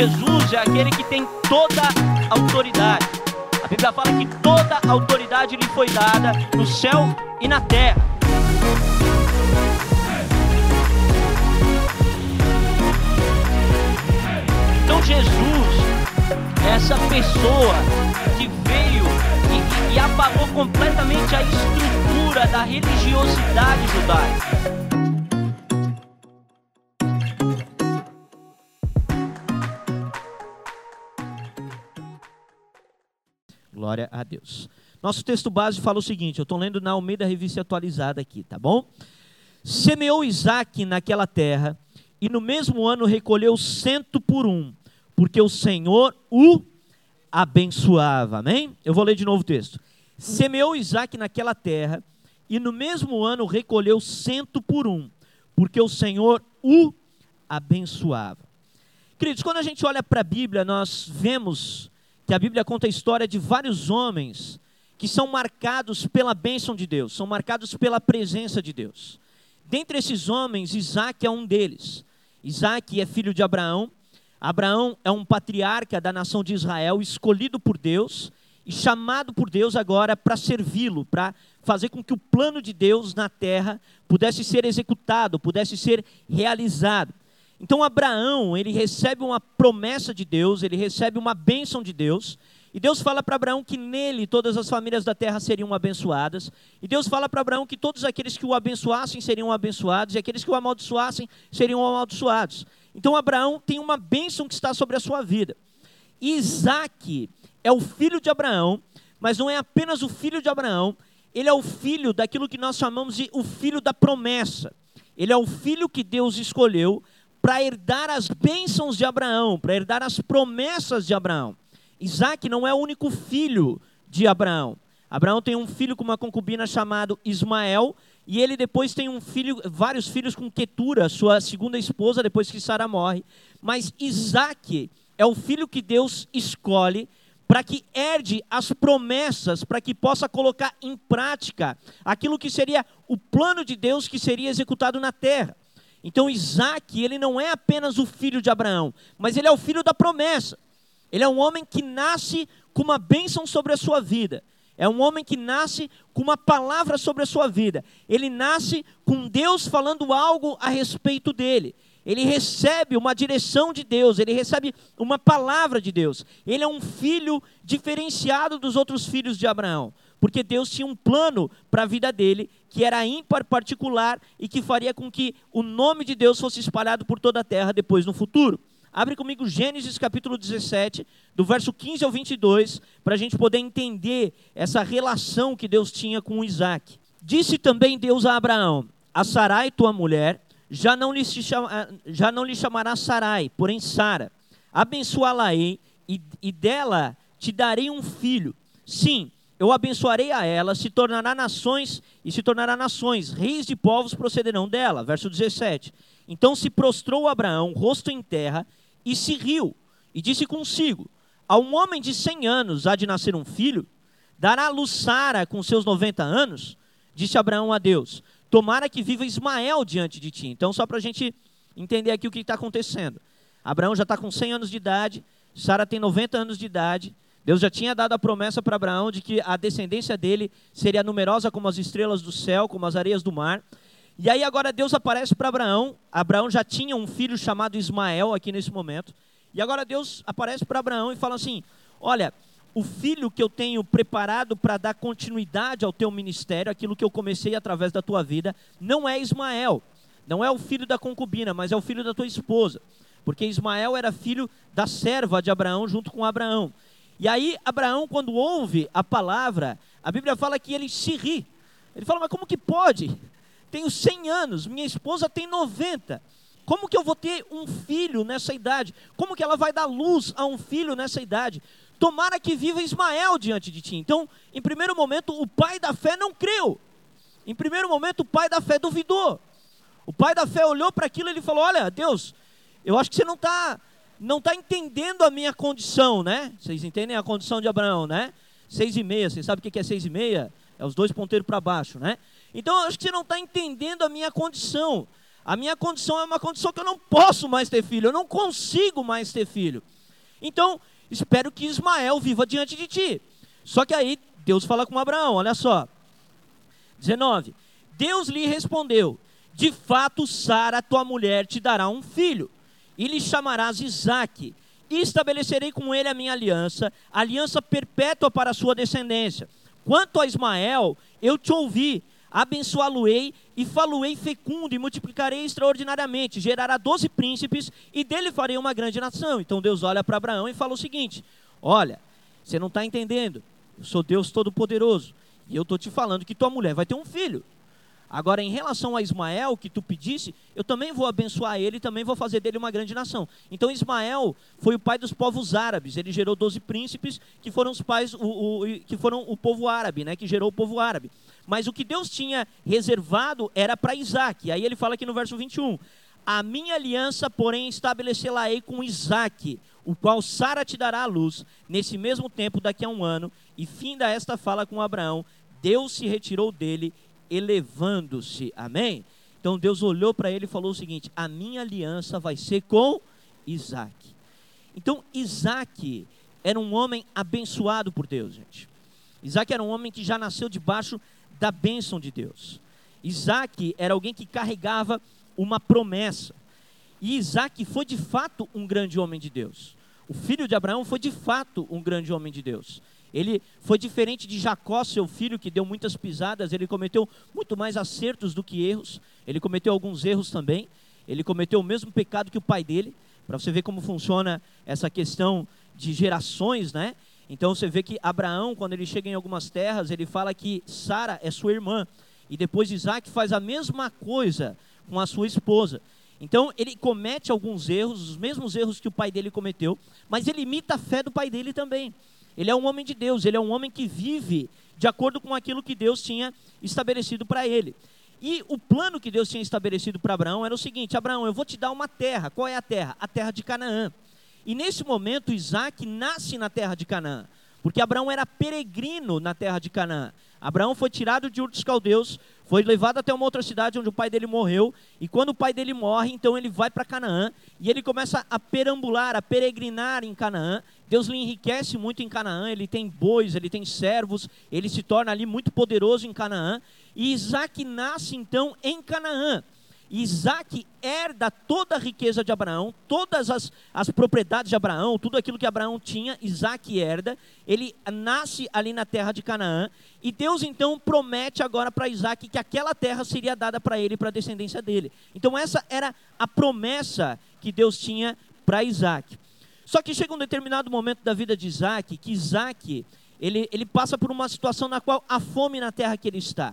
Jesus é aquele que tem toda a autoridade. A Bíblia fala que toda a autoridade lhe foi dada no céu e na terra. Então Jesus é essa pessoa que veio e, e, e apagou completamente a estrutura da religiosidade judaica. Glória a Deus. Nosso texto base fala o seguinte: eu estou lendo na Almeida Revista Atualizada aqui, tá bom? Semeou Isaac naquela terra, e no mesmo ano recolheu cento por um, porque o Senhor o abençoava. Amém? Eu vou ler de novo o texto. Semeou Isaac naquela terra, e no mesmo ano recolheu cento por um, porque o Senhor o abençoava. Queridos, quando a gente olha para a Bíblia, nós vemos que a Bíblia conta a história de vários homens que são marcados pela bênção de Deus, são marcados pela presença de Deus. Dentre esses homens, Isaac é um deles. Isaac é filho de Abraão. Abraão é um patriarca da nação de Israel, escolhido por Deus e chamado por Deus agora para servi-lo, para fazer com que o plano de Deus na terra pudesse ser executado, pudesse ser realizado. Então Abraão, ele recebe uma promessa de Deus, ele recebe uma bênção de Deus, e Deus fala para Abraão que nele todas as famílias da terra seriam abençoadas, e Deus fala para Abraão que todos aqueles que o abençoassem seriam abençoados, e aqueles que o amaldiçoassem seriam amaldiçoados. Então Abraão tem uma bênção que está sobre a sua vida. Isaac é o filho de Abraão, mas não é apenas o filho de Abraão, ele é o filho daquilo que nós chamamos de o filho da promessa. Ele é o filho que Deus escolheu para herdar as bênçãos de Abraão, para herdar as promessas de Abraão. Isaac não é o único filho de Abraão. Abraão tem um filho com uma concubina chamado Ismael, e ele depois tem um filho, vários filhos com Ketura, sua segunda esposa, depois que Sara morre. Mas Isaac é o filho que Deus escolhe para que herde as promessas, para que possa colocar em prática aquilo que seria o plano de Deus que seria executado na terra. Então Isaac, ele não é apenas o filho de Abraão, mas ele é o filho da promessa. Ele é um homem que nasce com uma bênção sobre a sua vida. É um homem que nasce com uma palavra sobre a sua vida. Ele nasce com Deus falando algo a respeito dele. Ele recebe uma direção de Deus, ele recebe uma palavra de Deus. Ele é um filho diferenciado dos outros filhos de Abraão porque Deus tinha um plano para a vida dele que era ímpar, particular e que faria com que o nome de Deus fosse espalhado por toda a terra depois no futuro. Abre comigo Gênesis capítulo 17, do verso 15 ao 22, para a gente poder entender essa relação que Deus tinha com Isaac. Disse também Deus a Abraão: A Sarai, tua mulher, já não lhe, chama, já não lhe chamará Sarai, porém Sara. Abençoá-la-ei e, e dela te darei um filho. Sim, eu abençoarei a ela, se tornará nações e se tornará nações, reis de povos procederão dela. Verso 17. Então se prostrou Abraão, rosto em terra, e se riu, e disse consigo: A um homem de cem anos há de nascer um filho? Dará a luz Sara com seus 90 anos? Disse Abraão a Deus: Tomara que viva Ismael diante de ti. Então, só para a gente entender aqui o que está acontecendo. Abraão já está com 100 anos de idade, Sara tem 90 anos de idade. Deus já tinha dado a promessa para Abraão de que a descendência dele seria numerosa como as estrelas do céu, como as areias do mar. E aí agora Deus aparece para Abraão. Abraão já tinha um filho chamado Ismael aqui nesse momento. E agora Deus aparece para Abraão e fala assim: Olha, o filho que eu tenho preparado para dar continuidade ao teu ministério, aquilo que eu comecei através da tua vida, não é Ismael. Não é o filho da concubina, mas é o filho da tua esposa. Porque Ismael era filho da serva de Abraão junto com Abraão. E aí, Abraão, quando ouve a palavra, a Bíblia fala que ele se ri. Ele fala, mas como que pode? Tenho 100 anos, minha esposa tem 90. Como que eu vou ter um filho nessa idade? Como que ela vai dar luz a um filho nessa idade? tomara que viva Ismael diante de ti. Então, em primeiro momento, o pai da fé não creu. Em primeiro momento, o pai da fé duvidou. O pai da fé olhou para aquilo e ele falou: Olha, Deus, eu acho que você não está não tá entendendo a minha condição, né? Vocês entendem a condição de Abraão, né? Seis e meia, vocês sabem o que é seis e meia? É os dois ponteiros para baixo, né? Então, eu acho que você não está entendendo a minha condição. A minha condição é uma condição que eu não posso mais ter filho, eu não consigo mais ter filho. Então, espero que Ismael viva diante de ti. Só que aí Deus fala com Abraão, olha só. 19. Deus lhe respondeu: De fato, Sara, tua mulher, te dará um filho, e lhe chamarás Isaque. E estabelecerei com ele a minha aliança, aliança perpétua para a sua descendência. Quanto a Ismael, eu te ouvi, abençoá-lo-ei e falo-ei fecundo e multiplicarei extraordinariamente, gerará doze príncipes e dele farei uma grande nação. Então Deus olha para Abraão e fala o seguinte: Olha, você não está entendendo, eu sou Deus Todo-Poderoso e eu estou te falando que tua mulher vai ter um filho. Agora, em relação a Ismael, que tu pedisse, eu também vou abençoar ele e também vou fazer dele uma grande nação. Então, Ismael foi o pai dos povos árabes. Ele gerou doze príncipes que foram os pais, o, o, que foram o povo árabe, né? Que gerou o povo árabe. Mas o que Deus tinha reservado era para Isaac. Aí ele fala aqui no verso 21. A minha aliança, porém, estabelecê-la-ei com Isaac, o qual Sara te dará a luz, nesse mesmo tempo, daqui a um ano. E finda esta fala com Abraão, Deus se retirou dele, elevando-se. Amém? Então Deus olhou para ele e falou o seguinte: A minha aliança vai ser com Isaac. Então Isaac era um homem abençoado por Deus, gente. Isaac era um homem que já nasceu debaixo da bênção de Deus. Isaac era alguém que carregava uma promessa. E Isaac foi de fato um grande homem de Deus. O filho de Abraão foi de fato um grande homem de Deus. Ele foi diferente de Jacó, seu filho, que deu muitas pisadas, ele cometeu muito mais acertos do que erros. Ele cometeu alguns erros também. Ele cometeu o mesmo pecado que o pai dele, para você ver como funciona essa questão de gerações, né? Então você vê que Abraão, quando ele chega em algumas terras, ele fala que Sara é sua irmã. E depois Isaac faz a mesma coisa com a sua esposa. Então ele comete alguns erros, os mesmos erros que o pai dele cometeu, mas ele imita a fé do pai dele também. Ele é um homem de Deus, ele é um homem que vive de acordo com aquilo que Deus tinha estabelecido para ele. E o plano que Deus tinha estabelecido para Abraão era o seguinte: Abraão, eu vou te dar uma terra. Qual é a terra? A terra de Canaã. E nesse momento, Isaac nasce na terra de Canaã, porque Abraão era peregrino na terra de Canaã. Abraão foi tirado de Ur dos Caldeus, foi levado até uma outra cidade onde o pai dele morreu, e quando o pai dele morre, então ele vai para Canaã, e ele começa a perambular, a peregrinar em Canaã. Deus lhe enriquece muito em Canaã, ele tem bois, ele tem servos, ele se torna ali muito poderoso em Canaã, e Isaac nasce então em Canaã. Isaac herda toda a riqueza de Abraão, todas as, as propriedades de Abraão, tudo aquilo que Abraão tinha, Isaac herda. Ele nasce ali na terra de Canaã. E Deus então promete agora para Isaac que aquela terra seria dada para ele e para a descendência dele. Então essa era a promessa que Deus tinha para Isaac. Só que chega um determinado momento da vida de Isaac, que Isaac ele, ele passa por uma situação na qual há fome na terra que ele está.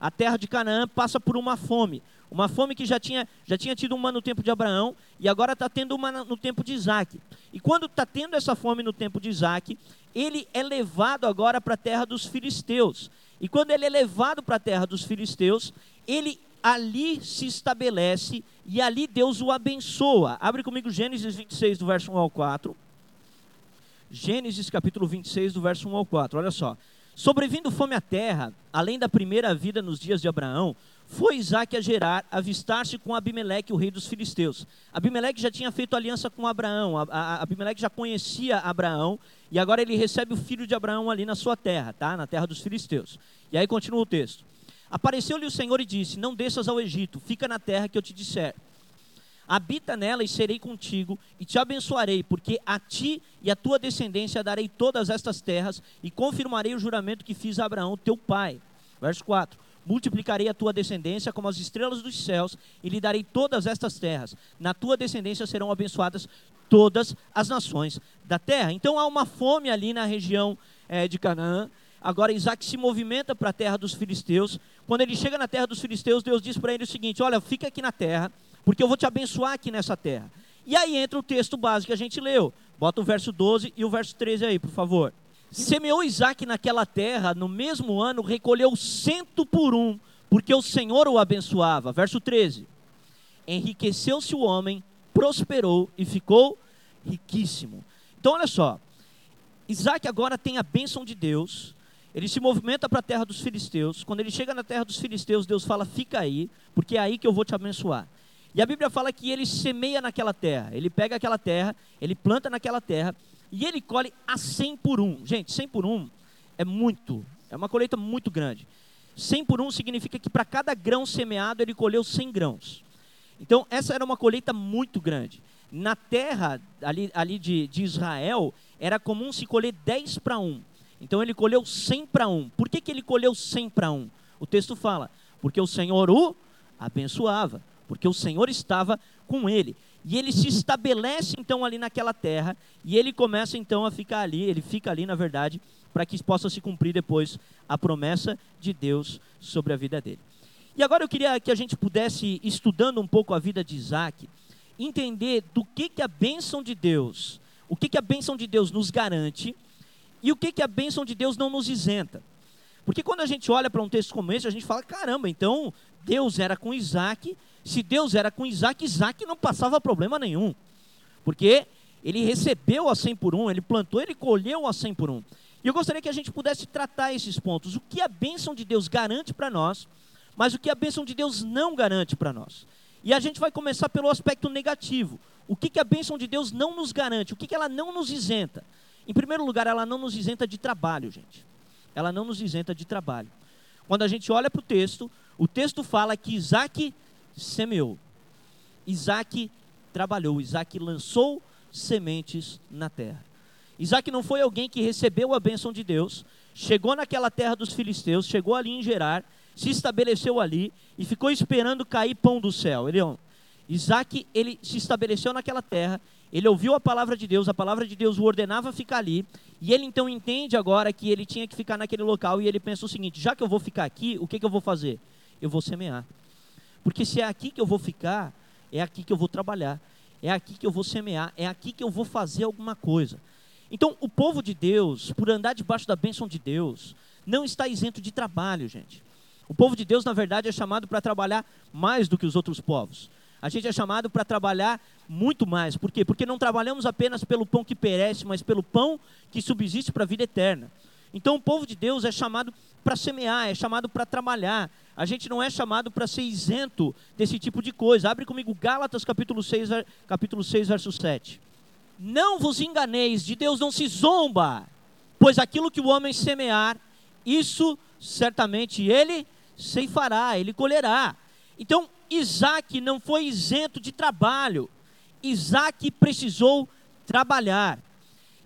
A terra de Canaã passa por uma fome. Uma fome que já tinha, já tinha tido uma no tempo de Abraão e agora está tendo uma no tempo de Isaac. E quando está tendo essa fome no tempo de Isaac, ele é levado agora para a terra dos filisteus. E quando ele é levado para a terra dos filisteus, ele ali se estabelece e ali Deus o abençoa. Abre comigo Gênesis 26, do verso 1 ao 4. Gênesis capítulo 26, do verso 1 ao 4. Olha só. Sobrevindo fome à terra, além da primeira vida nos dias de Abraão, foi Isaac a Gerar avistar-se com Abimeleque, o rei dos filisteus. Abimeleque já tinha feito aliança com Abraão, Abimeleque já conhecia Abraão, e agora ele recebe o filho de Abraão ali na sua terra, tá? na terra dos filisteus. E aí continua o texto. Apareceu-lhe o Senhor e disse: Não desças ao Egito, fica na terra que eu te disser. Habita nela e serei contigo, e te abençoarei, porque a ti e a tua descendência darei todas estas terras, e confirmarei o juramento que fiz a Abraão, teu pai. Verso 4 multiplicarei a tua descendência como as estrelas dos céus e lhe darei todas estas terras. Na tua descendência serão abençoadas todas as nações da terra. Então há uma fome ali na região é, de Canaã. Agora Isaac se movimenta para a terra dos filisteus. Quando ele chega na terra dos filisteus, Deus diz para ele o seguinte: Olha, fica aqui na terra, porque eu vou te abençoar aqui nessa terra. E aí entra o texto básico que a gente leu. Bota o verso 12 e o verso 13 aí, por favor. Semeou Isaac naquela terra, no mesmo ano recolheu cento por um, porque o Senhor o abençoava. Verso 13. Enriqueceu-se o homem, prosperou e ficou riquíssimo. Então, olha só. Isaac agora tem a bênção de Deus. Ele se movimenta para a terra dos filisteus. Quando ele chega na terra dos filisteus, Deus fala: Fica aí, porque é aí que eu vou te abençoar. E a Bíblia fala que ele semeia naquela terra. Ele pega aquela terra, ele planta naquela terra e ele colhe a 100 por 1. Gente, 100 por 1 é muito, é uma colheita muito grande. 100 por 1 significa que para cada grão semeado ele colheu 100 grãos. Então, essa era uma colheita muito grande. Na terra ali, ali de, de Israel, era comum se colher 10 para 1. Então, ele colheu 100 para 1. Por que, que ele colheu 100 para 1? O texto fala, porque o Senhor o abençoava porque o Senhor estava com ele. E ele se estabelece então ali naquela terra, e ele começa então a ficar ali, ele fica ali, na verdade, para que possa se cumprir depois a promessa de Deus sobre a vida dele. E agora eu queria que a gente pudesse, estudando um pouco a vida de Isaac, entender do que, que a bênção de Deus, o que, que a bênção de Deus nos garante e o que, que a bênção de Deus não nos isenta. Porque quando a gente olha para um texto como esse, a gente fala: caramba, então Deus era com Isaac se Deus era com Isaac, Isaac não passava problema nenhum. Porque ele recebeu a 100 por 1, ele plantou, ele colheu a 100 por 1. E eu gostaria que a gente pudesse tratar esses pontos. O que a bênção de Deus garante para nós, mas o que a bênção de Deus não garante para nós. E a gente vai começar pelo aspecto negativo. O que, que a bênção de Deus não nos garante? O que, que ela não nos isenta? Em primeiro lugar, ela não nos isenta de trabalho, gente. Ela não nos isenta de trabalho. Quando a gente olha para o texto, o texto fala que Isaac semeou. Isaac trabalhou, Isaac lançou sementes na terra. Isaac não foi alguém que recebeu a bênção de Deus, chegou naquela terra dos filisteus, chegou ali em Gerar, se estabeleceu ali e ficou esperando cair pão do céu. Ele, Isaac, ele se estabeleceu naquela terra, ele ouviu a palavra de Deus, a palavra de Deus o ordenava ficar ali, e ele então entende agora que ele tinha que ficar naquele local, e ele pensa o seguinte: já que eu vou ficar aqui, o que, que eu vou fazer? Eu vou semear. Porque se é aqui que eu vou ficar, é aqui que eu vou trabalhar, é aqui que eu vou semear, é aqui que eu vou fazer alguma coisa. Então, o povo de Deus, por andar debaixo da bênção de Deus, não está isento de trabalho, gente. O povo de Deus, na verdade, é chamado para trabalhar mais do que os outros povos. A gente é chamado para trabalhar muito mais. Por quê? Porque não trabalhamos apenas pelo pão que perece, mas pelo pão que subsiste para a vida eterna. Então, o povo de Deus é chamado para semear, é chamado para trabalhar, a gente não é chamado para ser isento desse tipo de coisa. Abre comigo Gálatas capítulo 6, capítulo 6, verso 7. Não vos enganeis, de Deus não se zomba, pois aquilo que o homem semear, isso certamente ele ceifará, ele colherá. Então, Isaac não foi isento de trabalho. Isaac precisou trabalhar.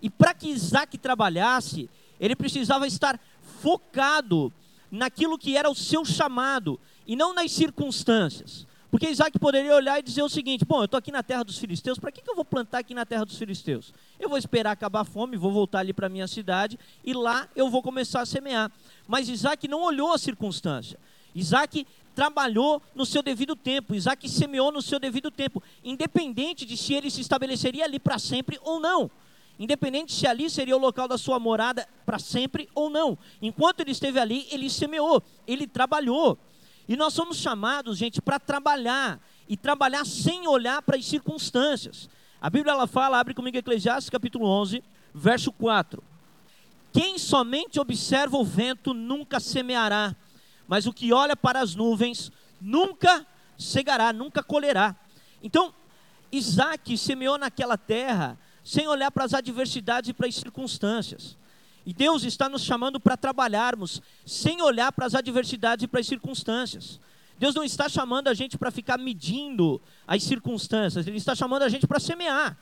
E para que Isaac trabalhasse, ele precisava estar focado naquilo que era o seu chamado e não nas circunstâncias. Porque Isaac poderia olhar e dizer o seguinte: bom, eu estou aqui na terra dos filisteus, para que, que eu vou plantar aqui na terra dos filisteus? Eu vou esperar acabar a fome, vou voltar ali para a minha cidade e lá eu vou começar a semear. Mas Isaac não olhou a circunstância. Isaac trabalhou no seu devido tempo, Isaac semeou no seu devido tempo, independente de se ele se estabeleceria ali para sempre ou não independente se ali seria o local da sua morada para sempre ou não. Enquanto ele esteve ali, ele semeou, ele trabalhou. E nós somos chamados, gente, para trabalhar e trabalhar sem olhar para as circunstâncias. A Bíblia ela fala, abre comigo Eclesiastes capítulo 11, verso 4. Quem somente observa o vento nunca semeará, mas o que olha para as nuvens nunca cegará, nunca colherá. Então, Isaac semeou naquela terra sem olhar para as adversidades e para as circunstâncias. E Deus está nos chamando para trabalharmos sem olhar para as adversidades e para as circunstâncias. Deus não está chamando a gente para ficar medindo as circunstâncias, Ele está chamando a gente para semear.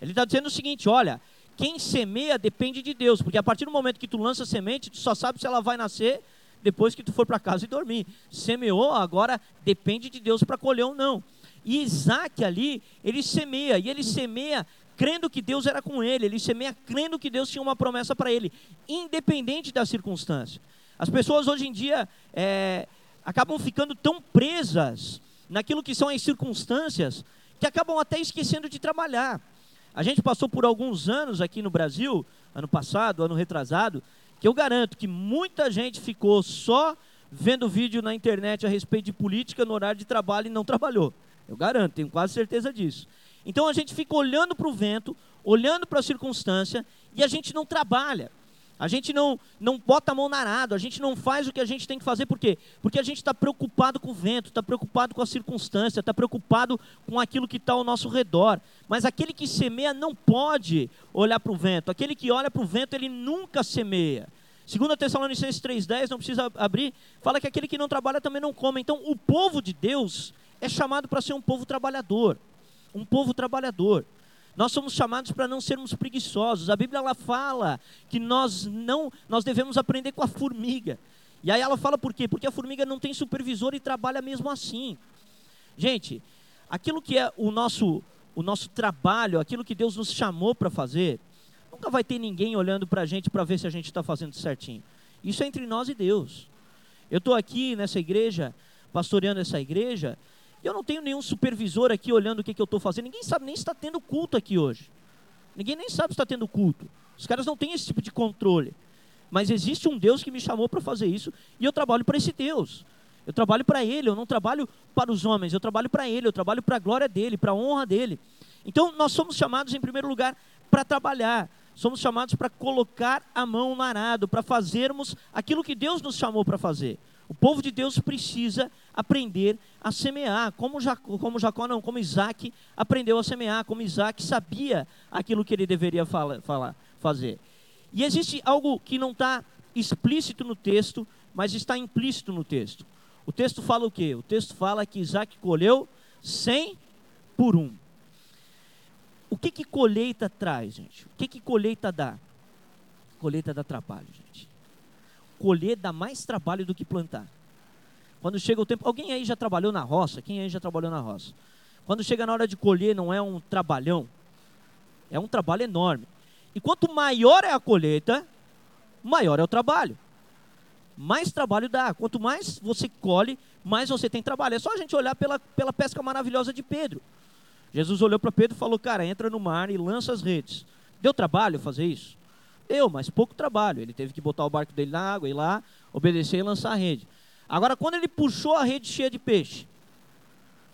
Ele está dizendo o seguinte: olha, quem semeia depende de Deus, porque a partir do momento que tu lança semente, tu só sabe se ela vai nascer depois que tu for para casa e dormir. Semeou, agora depende de Deus para colher ou não. E Isaac ali, ele semeia, e ele semeia crendo que Deus era com ele, ele semeia crendo que Deus tinha uma promessa para ele, independente da circunstância. As pessoas hoje em dia é, acabam ficando tão presas naquilo que são as circunstâncias que acabam até esquecendo de trabalhar. A gente passou por alguns anos aqui no Brasil, ano passado, ano retrasado, que eu garanto que muita gente ficou só vendo vídeo na internet a respeito de política no horário de trabalho e não trabalhou. Eu garanto, tenho quase certeza disso. Então a gente fica olhando para o vento, olhando para a circunstância e a gente não trabalha. A gente não, não bota a mão na arado, a gente não faz o que a gente tem que fazer, por quê? Porque a gente está preocupado com o vento, está preocupado com a circunstância, está preocupado com aquilo que está ao nosso redor. Mas aquele que semeia não pode olhar para o vento, aquele que olha para o vento, ele nunca semeia. Segundo Tessalonicenses 3,10, não precisa abrir, fala que aquele que não trabalha também não come. Então, o povo de Deus é chamado para ser um povo trabalhador. Um povo trabalhador. Nós somos chamados para não sermos preguiçosos. A Bíblia ela fala que nós não, nós devemos aprender com a formiga. E aí ela fala por quê? Porque a formiga não tem supervisor e trabalha mesmo assim. Gente, aquilo que é o nosso o nosso trabalho, aquilo que Deus nos chamou para fazer, nunca vai ter ninguém olhando para a gente para ver se a gente está fazendo certinho. Isso é entre nós e Deus. Eu estou aqui nessa igreja, pastoreando essa igreja, eu não tenho nenhum supervisor aqui olhando o que, que eu estou fazendo. Ninguém sabe nem se está tendo culto aqui hoje. Ninguém nem sabe se está tendo culto. Os caras não têm esse tipo de controle. Mas existe um Deus que me chamou para fazer isso e eu trabalho para esse Deus. Eu trabalho para Ele, eu não trabalho para os homens, eu trabalho para Ele, eu trabalho para a glória dEle, para a honra dEle. Então nós somos chamados, em primeiro lugar, para trabalhar. Somos chamados para colocar a mão no arado, para fazermos aquilo que Deus nos chamou para fazer. O povo de Deus precisa aprender a semear, como Jacó, como Jacó não, como Isaac aprendeu a semear, como Isaac sabia aquilo que ele deveria fala, fazer. E existe algo que não está explícito no texto, mas está implícito no texto. O texto fala o quê? O texto fala que Isaac colheu cem por um. O que, que colheita traz, gente? O que, que colheita dá? Colheita dá trabalho, gente colher dá mais trabalho do que plantar. Quando chega o tempo, alguém aí já trabalhou na roça? Quem aí já trabalhou na roça? Quando chega na hora de colher, não é um trabalhão, é um trabalho enorme. E quanto maior é a colheita, maior é o trabalho. Mais trabalho dá. Quanto mais você colhe, mais você tem trabalho. É só a gente olhar pela, pela pesca maravilhosa de Pedro. Jesus olhou para Pedro e falou: Cara, entra no mar e lança as redes. Deu trabalho fazer isso? Eu, mas pouco trabalho. Ele teve que botar o barco dele na água, ir lá, obedecer e lançar a rede. Agora, quando ele puxou a rede cheia de peixe,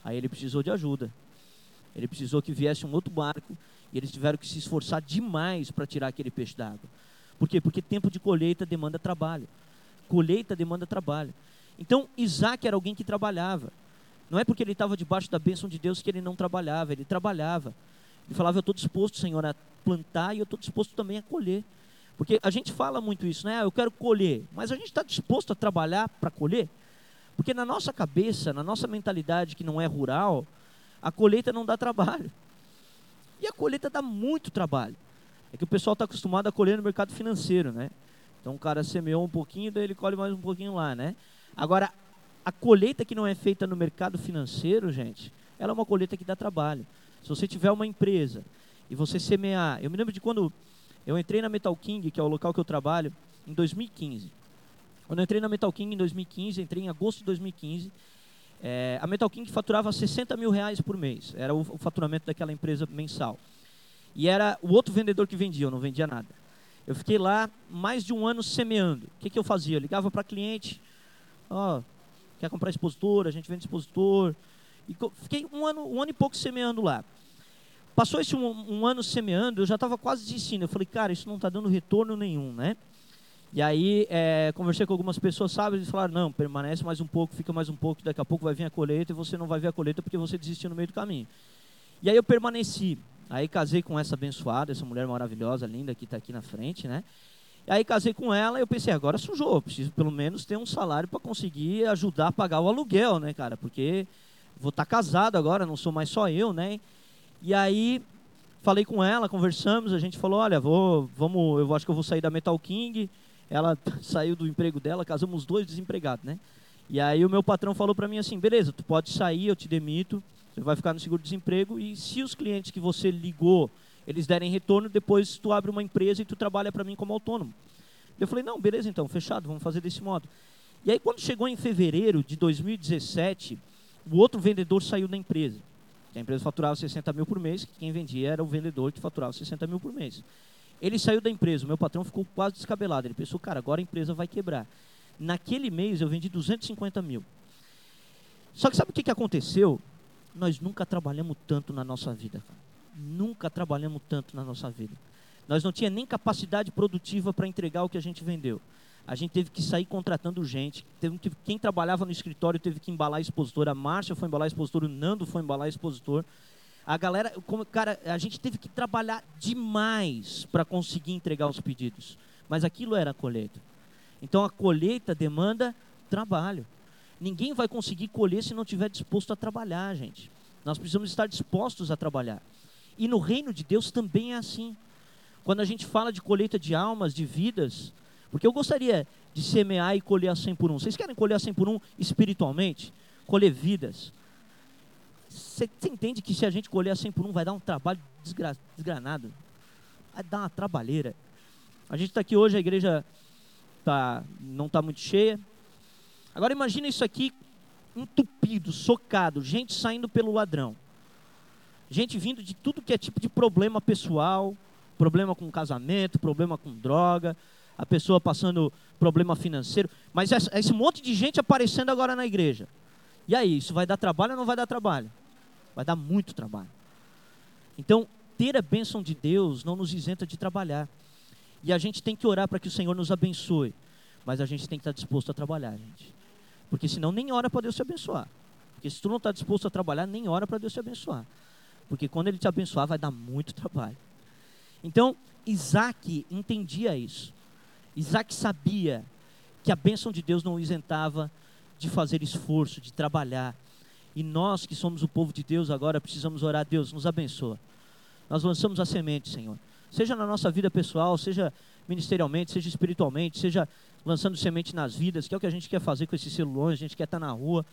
aí ele precisou de ajuda. Ele precisou que viesse um outro barco e eles tiveram que se esforçar demais para tirar aquele peixe da água. Por quê? Porque tempo de colheita demanda trabalho. Colheita demanda trabalho. Então, Isaac era alguém que trabalhava. Não é porque ele estava debaixo da bênção de Deus que ele não trabalhava, ele trabalhava. Ele falava: Eu estou disposto, Senhor, a plantar e eu estou disposto também a colher. Porque a gente fala muito isso, né? Ah, eu quero colher, mas a gente está disposto a trabalhar para colher? Porque na nossa cabeça, na nossa mentalidade que não é rural, a colheita não dá trabalho. E a colheita dá muito trabalho. É que o pessoal está acostumado a colher no mercado financeiro, né? Então o cara semeou um pouquinho, daí ele colhe mais um pouquinho lá, né? Agora, a colheita que não é feita no mercado financeiro, gente, ela é uma colheita que dá trabalho. Se você tiver uma empresa e você semear, eu me lembro de quando eu entrei na Metal King, que é o local que eu trabalho, em 2015. Quando eu entrei na Metal King em 2015, entrei em agosto de 2015, é, a Metal King faturava 60 mil reais por mês. Era o, o, faturamento daquela empresa mensal. E era o outro vendedor que vendia, eu não vendia nada. Eu fiquei lá mais de um ano semeando. O que, que eu fazia? Eu ligava para cliente, ó, oh, quer comprar expositor, a gente vende expositor. E fiquei um ano, um ano e pouco semeando lá. Passou esse um, um ano semeando, eu já estava quase desistindo. Eu falei, cara, isso não está dando retorno nenhum, né? E aí, é, conversei com algumas pessoas sábias e falaram: não, permanece mais um pouco, fica mais um pouco, daqui a pouco vai vir a colheita e você não vai ver a colheita porque você desistiu no meio do caminho. E aí eu permaneci. Aí casei com essa abençoada, essa mulher maravilhosa, linda, que está aqui na frente, né? E aí casei com ela e eu pensei: agora sujou, preciso pelo menos ter um salário para conseguir ajudar a pagar o aluguel, né, cara? Porque vou estar tá casado agora, não sou mais só eu, né? E aí falei com ela, conversamos, a gente falou, olha, vou, vamos, eu acho que eu vou sair da Metal King. Ela saiu do emprego dela, casamos dois desempregados, né? E aí o meu patrão falou para mim assim, beleza, tu pode sair, eu te demito, você vai ficar no seguro-desemprego e se os clientes que você ligou, eles derem retorno, depois tu abre uma empresa e tu trabalha para mim como autônomo. Eu falei, não, beleza então, fechado, vamos fazer desse modo. E aí quando chegou em fevereiro de 2017, o outro vendedor saiu da empresa A empresa faturava 60 mil por mês, quem vendia era o vendedor que faturava 60 mil por mês. Ele saiu da empresa, o meu patrão ficou quase descabelado. Ele pensou, cara, agora a empresa vai quebrar. Naquele mês eu vendi 250 mil. Só que sabe o que, que aconteceu? Nós nunca trabalhamos tanto na nossa vida. Nunca trabalhamos tanto na nossa vida. Nós não tinha nem capacidade produtiva para entregar o que a gente vendeu. A gente teve que sair contratando gente. Teve, quem trabalhava no escritório teve que embalar expositor. A Márcia foi embalar expositor, o Nando foi embalar expositor. A galera, como, cara, a gente teve que trabalhar demais para conseguir entregar os pedidos. Mas aquilo era a colheita. Então a colheita demanda trabalho. Ninguém vai conseguir colher se não estiver disposto a trabalhar, gente. Nós precisamos estar dispostos a trabalhar. E no reino de Deus também é assim. Quando a gente fala de colheita de almas, de vidas, porque eu gostaria de semear e colher a 100 por um. Vocês querem colher a 100 por um espiritualmente? Colher vidas. Você, entende que se a gente colher a 100 por um vai dar um trabalho desgra, desgranado? Vai dar uma trabalheira. A gente está aqui hoje, a igreja tá, não está muito cheia. Agora imagina isso aqui entupido, socado, gente saindo pelo ladrão. Gente vindo de tudo que é tipo de problema pessoal, problema com casamento, problema com droga, a pessoa passando problema financeiro, mas esse monte de gente aparecendo agora na igreja. E aí, isso vai dar trabalho ou não vai dar trabalho? Vai dar muito trabalho. Então, ter a bênção de Deus não nos isenta de trabalhar. E a gente tem que orar para que o Senhor nos abençoe. Mas a gente tem que estar disposto a trabalhar, gente. Porque senão nem ora para Deus te abençoar. Porque se tu não está disposto a trabalhar, nem ora para Deus te abençoar. Porque quando Ele te abençoar, vai dar muito trabalho. Então, Isaac entendia isso. Isaac sabia que a bênção de Deus não o isentava de fazer esforço, de trabalhar. E nós que somos o povo de Deus agora precisamos orar, Deus, nos abençoa. Nós lançamos a semente, Senhor. Seja na nossa vida pessoal, seja ministerialmente, seja espiritualmente, seja lançando semente nas vidas, que é o que a gente quer fazer com esses celulões, a gente quer estar na rua.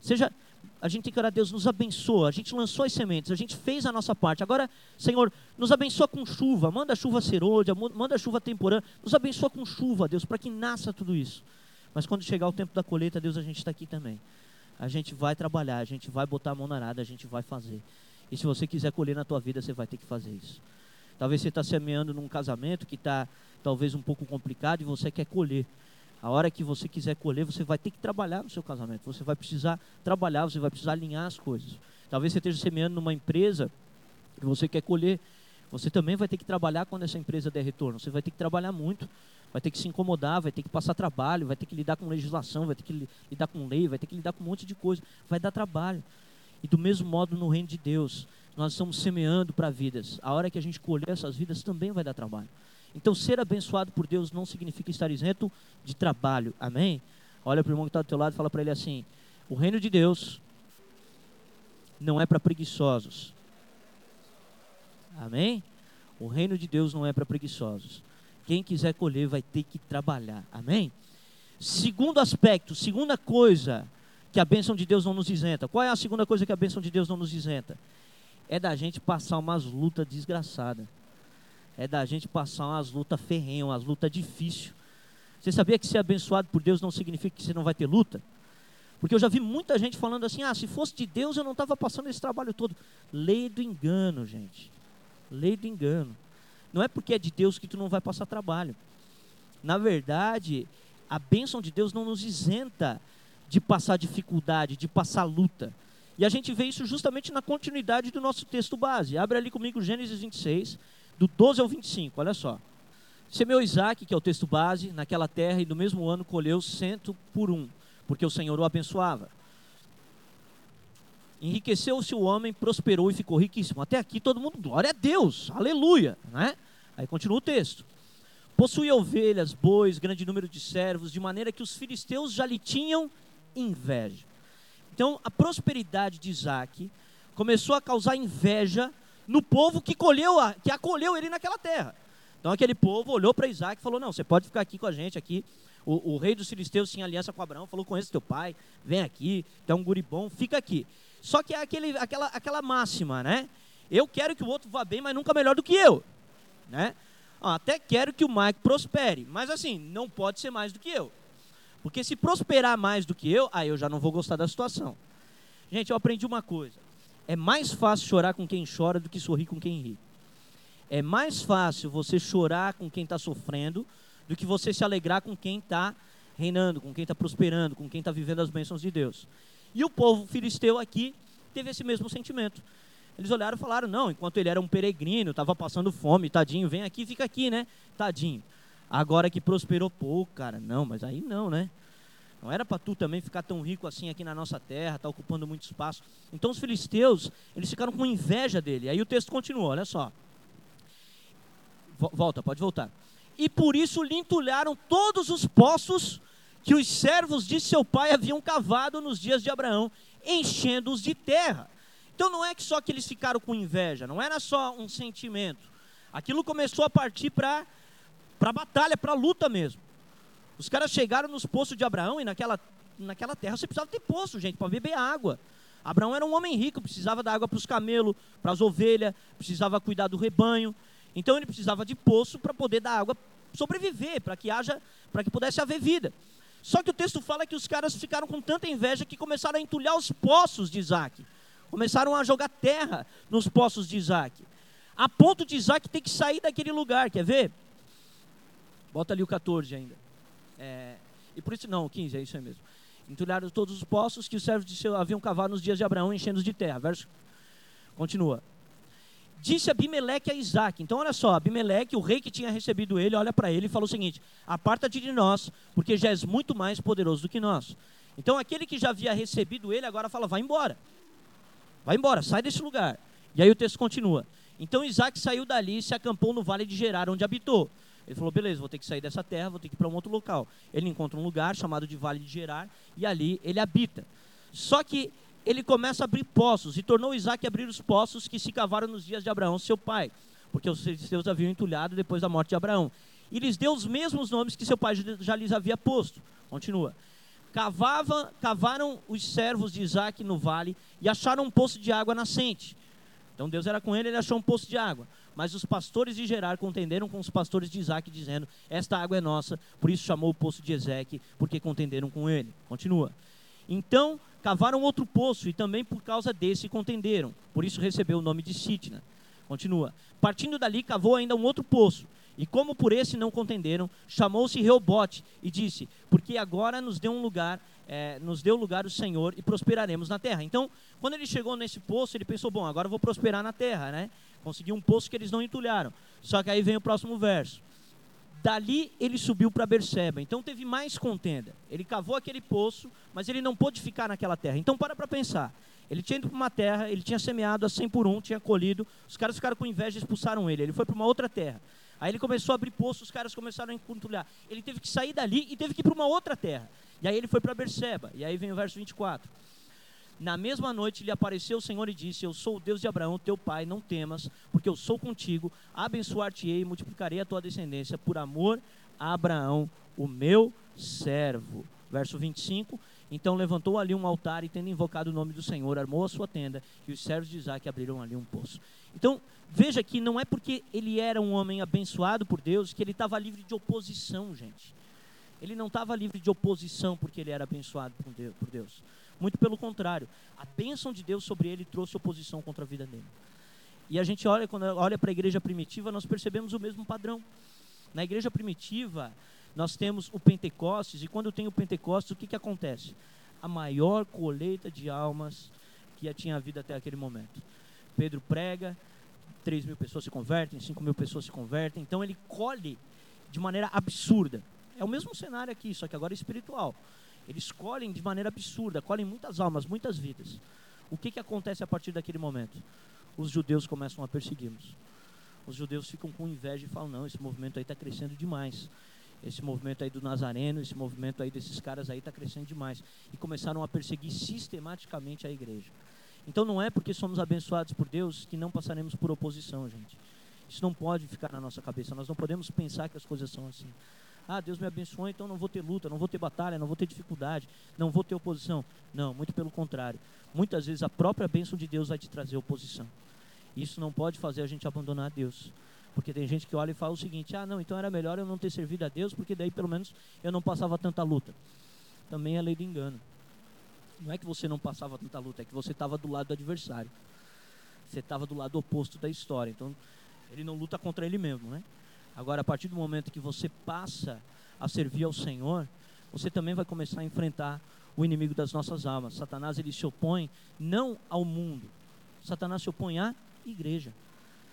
Seja a gente tem que orar, Deus nos abençoa. A gente lançou as sementes, a gente fez a nossa parte. Agora, Senhor, nos abençoa com chuva. Manda chuva serôdia, manda chuva temporã. Nos abençoa com chuva, Deus, para que nasça tudo isso. Mas quando chegar o tempo da colheita, Deus, a gente está aqui também. A gente vai trabalhar, a gente vai botar a mão na arada, a gente vai fazer. E se você quiser colher na tua vida, você vai ter que fazer isso. Talvez você está semeando num casamento que está talvez um pouco complicado e você quer colher. A hora que você quiser colher, você vai ter que trabalhar no seu casamento. Você vai precisar trabalhar, você vai precisar alinhar as coisas. Talvez você esteja semeando numa empresa que você quer colher. Você também vai ter que trabalhar quando essa empresa der retorno. Você vai ter que trabalhar muito, vai ter que se incomodar, vai ter que passar trabalho, vai ter que lidar com legislação, vai ter que lidar com lei, vai ter que lidar com um monte de coisa. Vai dar trabalho. E do mesmo modo no reino de Deus, nós estamos semeando para vidas. A hora que a gente colher essas vidas também vai dar trabalho. Então, ser abençoado por Deus não significa estar isento de trabalho. Amém? Olha para o irmão que está do teu lado e fala para ele assim: o reino de Deus não é para preguiçosos. Amém? O reino de Deus não é para preguiçosos. Quem quiser colher vai ter que trabalhar. Amém? Segundo aspecto, segunda coisa que a bênção de Deus não nos isenta. Qual é a segunda coisa que a bênção de Deus não nos isenta? É da gente passar umas lutas desgraçadas é da gente passar umas lutas ferrenhas, umas lutas difíceis. Você sabia que ser abençoado por Deus não significa que você não vai ter luta? Porque eu já vi muita gente falando assim: ah, se fosse de Deus eu não estava passando esse trabalho todo. Lei do engano, gente. Lei do engano. Não é porque é de Deus que tu não vai passar trabalho. Na verdade, a bênção de Deus não nos isenta de passar dificuldade, de passar luta. E a gente vê isso justamente na continuidade do nosso texto base. Abre ali comigo Gênesis 26, do 12 ao 25, olha só. Semeou Isaac, que é o texto base, naquela terra, e no mesmo ano colheu cento por um, porque o Senhor o abençoava. Enriqueceu-se o homem, prosperou e ficou riquíssimo. Até aqui todo mundo, glória a Deus, aleluia. Né? Aí continua o texto. Possuía ovelhas, bois, grande número de servos, de maneira que os filisteus já lhe tinham inveja. Então, a prosperidade de Isaac começou a causar inveja no povo que colheu, a, que acolheu ele naquela terra. Então aquele povo olhou para Isaac e falou: Não, você pode ficar aqui com a gente aqui. O, o, rei dos filisteus tinha aliança com Abraão, falou: Conheço teu pai, vem aqui, tem um guri bom, fica aqui. Só que é aquele, aquela, aquela máxima, né? Eu quero que o outro vá bem, mas nunca melhor do que eu. Né? Até quero que o Mike prospere, mas assim, não pode ser mais do que eu. Porque se prosperar mais do que eu, aí eu já não vou gostar da situação. Gente, eu aprendi uma coisa é mais fácil chorar com quem chora do que sorrir com quem ri. É mais fácil você chorar com quem está sofrendo do que você se alegrar com quem está reinando, com quem está prosperando, com quem está vivendo as bênçãos de Deus. E o povo filisteu aqui teve esse mesmo sentimento. Eles olharam e falaram: não, enquanto ele era um peregrino, estava passando fome, tadinho, vem aqui, fica aqui, né? Tadinho. Agora que prosperou, pô, cara, não, mas aí não, né? Não era para tu também ficar tão rico assim aqui na nossa terra, tá ocupando muito espaço. Então os filisteus, eles ficaram com inveja dele. Aí o texto continua, olha só. Volta, pode voltar. E por isso lhe entulharam todos os poços que os servos de seu pai haviam cavado nos dias de Abraão, enchendo-os de terra. Então não é que só que eles ficaram com inveja, não era só um sentimento. Aquilo começou a partir para a batalha, para a luta mesmo. Os caras chegaram nos poços de Abraão e naquela, naquela terra você precisava ter poço, gente, para beber água. Abraão era um homem rico, precisava dar água para os camelos, para as ovelhas, precisava cuidar do rebanho. Então ele precisava de poço para poder dar água, sobreviver, para que haja, para que pudesse haver vida. Só que o texto fala que os caras ficaram com tanta inveja que começaram a entulhar os poços de Isaac. Começaram a jogar terra nos poços de Isaac. A ponto de Isaac ter que sair daquele lugar, quer ver? Bota ali o 14 ainda. É, e por isso, não, o 15, é isso aí mesmo. Entulharam todos os poços que os servos de seu haviam cavado nos dias de Abraão, enchendo-os de terra. Verso, continua. Disse Abimeleque a Isaac. Então, olha só, Abimeleque, o rei que tinha recebido ele, olha para ele e falou o seguinte: Aparta-te de nós, porque já és muito mais poderoso do que nós. Então, aquele que já havia recebido ele, agora fala: Vai embora. Vai embora, sai desse lugar. E aí o texto continua. Então Isaac saiu dali e se acampou no vale de Gerar, onde habitou. Ele falou: beleza, vou ter que sair dessa terra, vou ter que ir para um outro local. Ele encontra um lugar chamado de Vale de Gerar e ali ele habita. Só que ele começa a abrir poços e tornou Isaac abrir os poços que se cavaram nos dias de Abraão, seu pai, porque os filisteus haviam entulhado depois da morte de Abraão. E lhes deu os mesmos nomes que seu pai já lhes havia posto. Continua. Cavava, cavaram os servos de Isaac no vale e acharam um poço de água nascente. Então Deus era com ele, ele achou um poço de água. Mas os pastores de Gerar contenderam com os pastores de Isaac, dizendo: Esta água é nossa, por isso chamou o poço de Ezeque, porque contenderam com ele. Continua. Então cavaram outro poço, e também por causa desse contenderam. Por isso recebeu o nome de Sitna. Continua. Partindo dali, cavou ainda um outro poço. E como por esse não contenderam, chamou-se Reobote e disse: Porque agora nos deu um lugar, é, nos deu lugar o Senhor e prosperaremos na terra. Então, quando ele chegou nesse poço, ele pensou: Bom, agora eu vou prosperar na terra, né? Conseguiu um poço que eles não entulharam. Só que aí vem o próximo verso. Dali ele subiu para Berseba. Então teve mais contenda. Ele cavou aquele poço, mas ele não pôde ficar naquela terra. Então para para pensar. Ele tinha ido para uma terra, ele tinha semeado a 100 por um, tinha colhido. Os caras ficaram com inveja e expulsaram ele. Ele foi para uma outra terra. Aí ele começou a abrir poço, os caras começaram a entulhar. Ele teve que sair dali e teve que ir para uma outra terra. E aí ele foi para Berseba. E aí vem o verso 24. Na mesma noite lhe apareceu o Senhor e disse: Eu sou o Deus de Abraão, teu pai, não temas, porque eu sou contigo, abençoar-te-ei e multiplicarei a tua descendência por amor a Abraão, o meu servo. Verso 25: Então levantou ali um altar e, tendo invocado o nome do Senhor, armou a sua tenda e os servos de Isaac abriram ali um poço. Então, veja que não é porque ele era um homem abençoado por Deus que ele estava livre de oposição, gente. Ele não estava livre de oposição porque ele era abençoado por Deus. Muito pelo contrário, a bênção de Deus sobre ele trouxe oposição contra a vida dele. E a gente olha, quando olha para a igreja primitiva, nós percebemos o mesmo padrão. Na igreja primitiva, nós temos o Pentecostes, e quando tem o Pentecostes, o que, que acontece? A maior colheita de almas que tinha havido até aquele momento. Pedro prega, 3 mil pessoas se convertem, 5 mil pessoas se convertem, então ele colhe de maneira absurda. É o mesmo cenário aqui, só que agora é espiritual. Eles colhem de maneira absurda, colhem muitas almas, muitas vidas. O que, que acontece a partir daquele momento? Os judeus começam a persegui-los. Os judeus ficam com inveja e falam: não, esse movimento aí está crescendo demais. Esse movimento aí do Nazareno, esse movimento aí desses caras aí está crescendo demais. E começaram a perseguir sistematicamente a igreja. Então não é porque somos abençoados por Deus que não passaremos por oposição, gente. Isso não pode ficar na nossa cabeça. Nós não podemos pensar que as coisas são assim. Ah, Deus me abençoou, então não vou ter luta, não vou ter batalha, não vou ter dificuldade, não vou ter oposição. Não, muito pelo contrário. Muitas vezes a própria bênção de Deus vai te trazer oposição. Isso não pode fazer a gente abandonar a Deus. Porque tem gente que olha e fala o seguinte: ah, não, então era melhor eu não ter servido a Deus, porque daí pelo menos eu não passava tanta luta. Também é lei do engano. Não é que você não passava tanta luta, é que você estava do lado do adversário. Você estava do lado oposto da história. Então, ele não luta contra ele mesmo, né? Agora, a partir do momento que você passa a servir ao Senhor, você também vai começar a enfrentar o inimigo das nossas almas. Satanás ele se opõe não ao mundo. Satanás se opõe à igreja.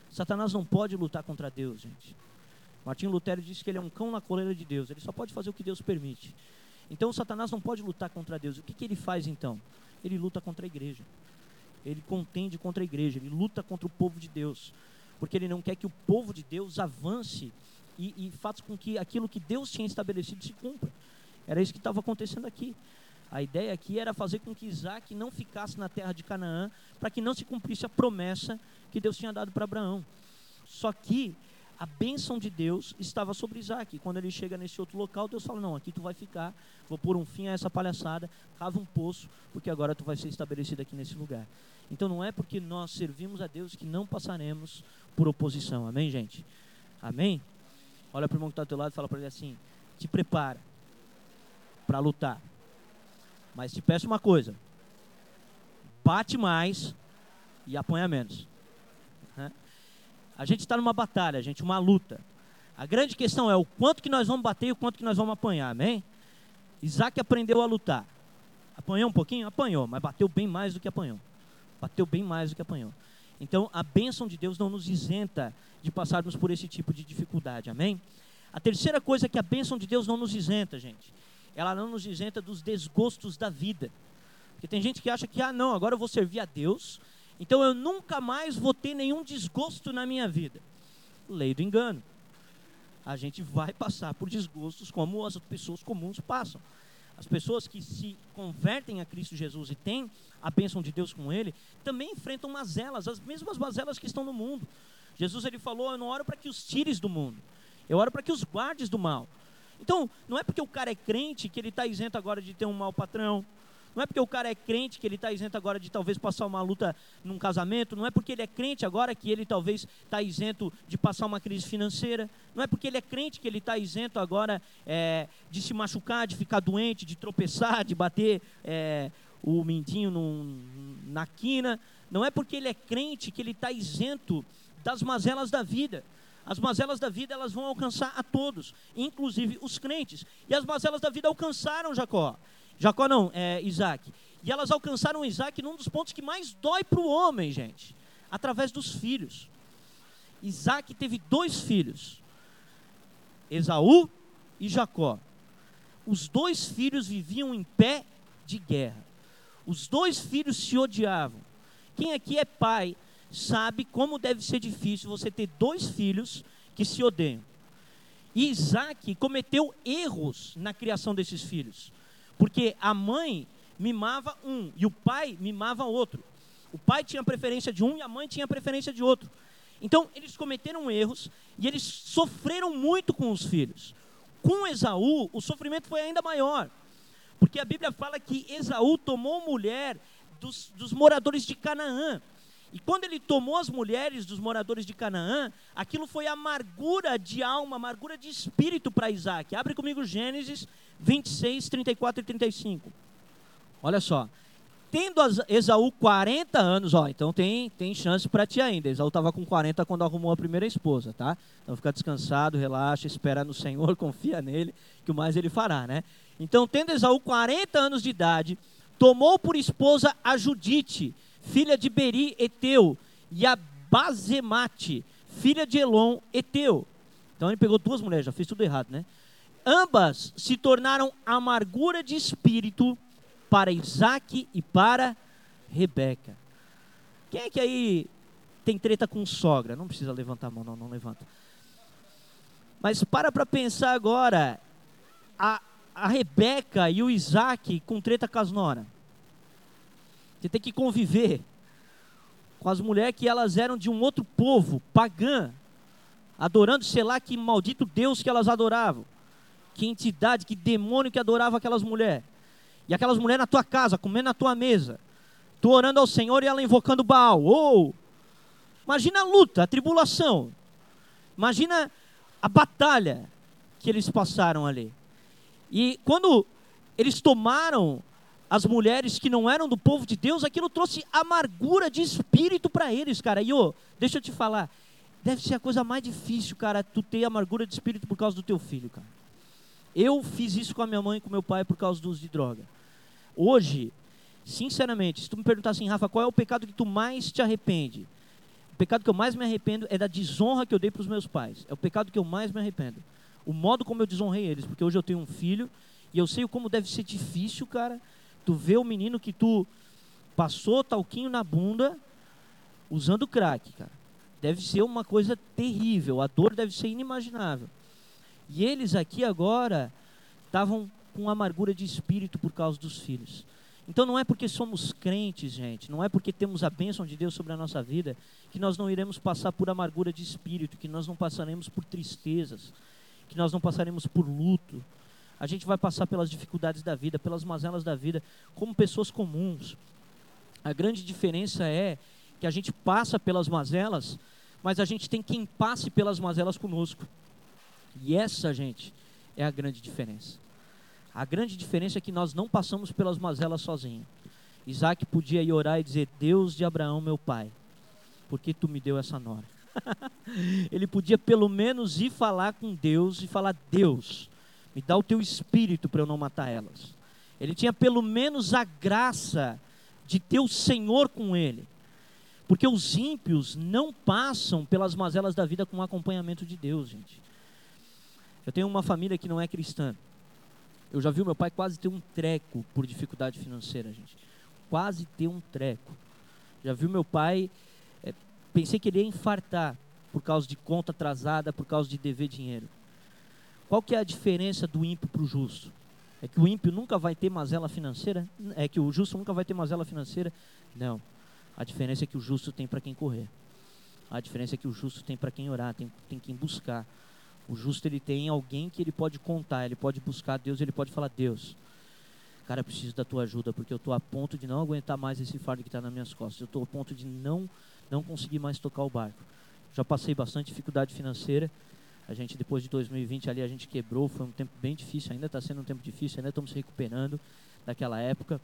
Satanás não pode lutar contra Deus, gente. Martinho Lutero disse que ele é um cão na coleira de Deus. Ele só pode fazer o que Deus permite. Então, Satanás não pode lutar contra Deus. O que, que ele faz então? Ele luta contra a igreja. Ele contende contra a igreja. Ele luta contra o povo de Deus. Porque ele não quer que o povo de Deus avance e, e faça com que aquilo que Deus tinha estabelecido se cumpra. Era isso que estava acontecendo aqui. A ideia aqui era fazer com que Isaac não ficasse na terra de Canaã, para que não se cumprisse a promessa que Deus tinha dado para Abraão. Só que a bênção de Deus estava sobre Isaac. Quando ele chega nesse outro local, Deus fala: Não, aqui tu vai ficar, vou pôr um fim a essa palhaçada, cava um poço, porque agora tu vai ser estabelecido aqui nesse lugar. Então não é porque nós servimos a Deus que não passaremos por oposição. Amém, gente? Amém? Olha para o irmão que está ao teu lado e fala para ele assim: Te prepara para lutar. Mas te peço uma coisa: bate mais e apanha menos. A gente está numa batalha, gente, uma luta. A grande questão é o quanto que nós vamos bater e o quanto que nós vamos apanhar, amém? Isaac aprendeu a lutar. Apanhou um pouquinho? Apanhou, mas bateu bem mais do que apanhou. Bateu bem mais do que apanhou. Então, a bênção de Deus não nos isenta de passarmos por esse tipo de dificuldade, amém? A terceira coisa é que a bênção de Deus não nos isenta, gente ela não nos isenta dos desgostos da vida. Porque tem gente que acha que, ah, não, agora eu vou servir a Deus, então eu nunca mais vou ter nenhum desgosto na minha vida. Lei do engano. A gente vai passar por desgostos como as pessoas comuns passam. As pessoas que se convertem a Cristo Jesus e têm a bênção de Deus com Ele, também enfrentam mazelas, as mesmas mazelas que estão no mundo. Jesus ele falou: Eu não oro para que os tires do mundo, eu oro para que os guardes do mal. Então, não é porque o cara é crente que ele está isento agora de ter um mau patrão. Não é porque o cara é crente que ele está isento agora de talvez passar uma luta num casamento. Não é porque ele é crente agora que ele talvez está isento de passar uma crise financeira. Não é porque ele é crente que ele está isento agora é, de se machucar, de ficar doente, de tropeçar, de bater é, o mindinho num, na quina. Não é porque ele é crente que ele está isento das mazelas da vida. As mazelas da vida elas vão alcançar a todos, inclusive os crentes. E as mazelas da vida alcançaram Jacó. Jacó não, é Isaac. E elas alcançaram Isaac num dos pontos que mais dói para o homem, gente, através dos filhos. Isaac teve dois filhos, Esaú e Jacó. Os dois filhos viviam em pé de guerra. Os dois filhos se odiavam. Quem aqui é pai sabe como deve ser difícil você ter dois filhos que se odeiam. E Isaac cometeu erros na criação desses filhos, porque a mãe mimava um e o pai mimava outro. O pai tinha preferência de um e a mãe tinha preferência de outro. Então, eles cometeram erros e eles sofreram muito com os filhos. Com Esaú, o sofrimento foi ainda maior, porque a Bíblia fala que Esaú tomou mulher dos, dos moradores de Canaã. E quando ele tomou as mulheres dos moradores de Canaã, aquilo foi amargura de alma, amargura de espírito para Isaac. Abre comigo Gênesis 26, 34 e 35. Olha só. Tendo Esaú 40 anos, ó, então tem, tem chance para ti ainda. Esaú estava com 40 quando arrumou a primeira esposa, tá? Então fica descansado, relaxa, espera no Senhor, confia nele, que o mais ele fará, né? Então, tendo Esaú 40 anos de idade, tomou por esposa a Judite, filha de Beri, Eteu, e a Bazemate, filha de Elon, Eteu. Então ele pegou duas mulheres, já fez tudo errado, né? Ambas se tornaram amargura de espírito para Isaac e para Rebeca. Quem é que aí tem treta com sogra? Não precisa levantar a mão, não, não levanta. Mas para para pensar agora, a, a Rebeca e o Isaac com treta com as noras. Você tem que conviver com as mulheres que elas eram de um outro povo, pagã, adorando, sei lá, que maldito Deus que elas adoravam. Que entidade, que demônio que adorava aquelas mulheres. E aquelas mulheres na tua casa, comendo na tua mesa. Tu orando ao Senhor e ela invocando Baal. Oh! Imagina a luta, a tribulação. Imagina a batalha que eles passaram ali. E quando eles tomaram as mulheres que não eram do povo de Deus, aquilo trouxe amargura de espírito para eles, cara. E ô, deixa eu te falar, deve ser a coisa mais difícil, cara, tu ter amargura de espírito por causa do teu filho, cara. Eu fiz isso com a minha mãe e com meu pai por causa do uso de droga. Hoje, sinceramente, se tu me perguntar assim, Rafa, qual é o pecado que tu mais te arrepende? O pecado que eu mais me arrependo é da desonra que eu dei para os meus pais. É o pecado que eu mais me arrependo. O modo como eu desonrei eles, porque hoje eu tenho um filho e eu sei como deve ser difícil, cara, tu ver o menino que tu passou talquinho na bunda usando crack, cara. Deve ser uma coisa terrível, a dor deve ser inimaginável. E eles aqui agora estavam com amargura de espírito por causa dos filhos. Então não é porque somos crentes, gente, não é porque temos a bênção de Deus sobre a nossa vida, que nós não iremos passar por amargura de espírito, que nós não passaremos por tristezas, que nós não passaremos por luto. A gente vai passar pelas dificuldades da vida, pelas mazelas da vida, como pessoas comuns. A grande diferença é que a gente passa pelas mazelas, mas a gente tem quem passe pelas mazelas conosco. E essa, gente, é a grande diferença. A grande diferença é que nós não passamos pelas mazelas sozinhos. Isaac podia ir orar e dizer: Deus de Abraão, meu pai, por que tu me deu essa nora? Ele podia pelo menos ir falar com Deus e falar: Deus, me dá o teu espírito para eu não matar elas. Ele tinha pelo menos a graça de ter o Senhor com ele. Porque os ímpios não passam pelas mazelas da vida com acompanhamento de Deus, gente. Eu tenho uma família que não é cristã. Eu já vi meu pai quase ter um treco por dificuldade financeira, gente. Quase ter um treco. Já vi meu pai, é, pensei que ele ia infartar por causa de conta atrasada, por causa de dever dinheiro. Qual que é a diferença do ímpio para o justo? É que o ímpio nunca vai ter mazela financeira? É que o justo nunca vai ter mazela financeira? Não. A diferença é que o justo tem para quem correr. A diferença é que o justo tem para quem orar, tem, tem quem buscar. O justo ele tem alguém que ele pode contar, ele pode buscar Deus, ele pode falar: Deus, cara, eu preciso da tua ajuda, porque eu estou a ponto de não aguentar mais esse fardo que está nas minhas costas. Eu estou a ponto de não, não conseguir mais tocar o barco. Já passei bastante dificuldade financeira. A gente, depois de 2020, ali a gente quebrou. Foi um tempo bem difícil, ainda está sendo um tempo difícil, ainda estamos recuperando daquela época.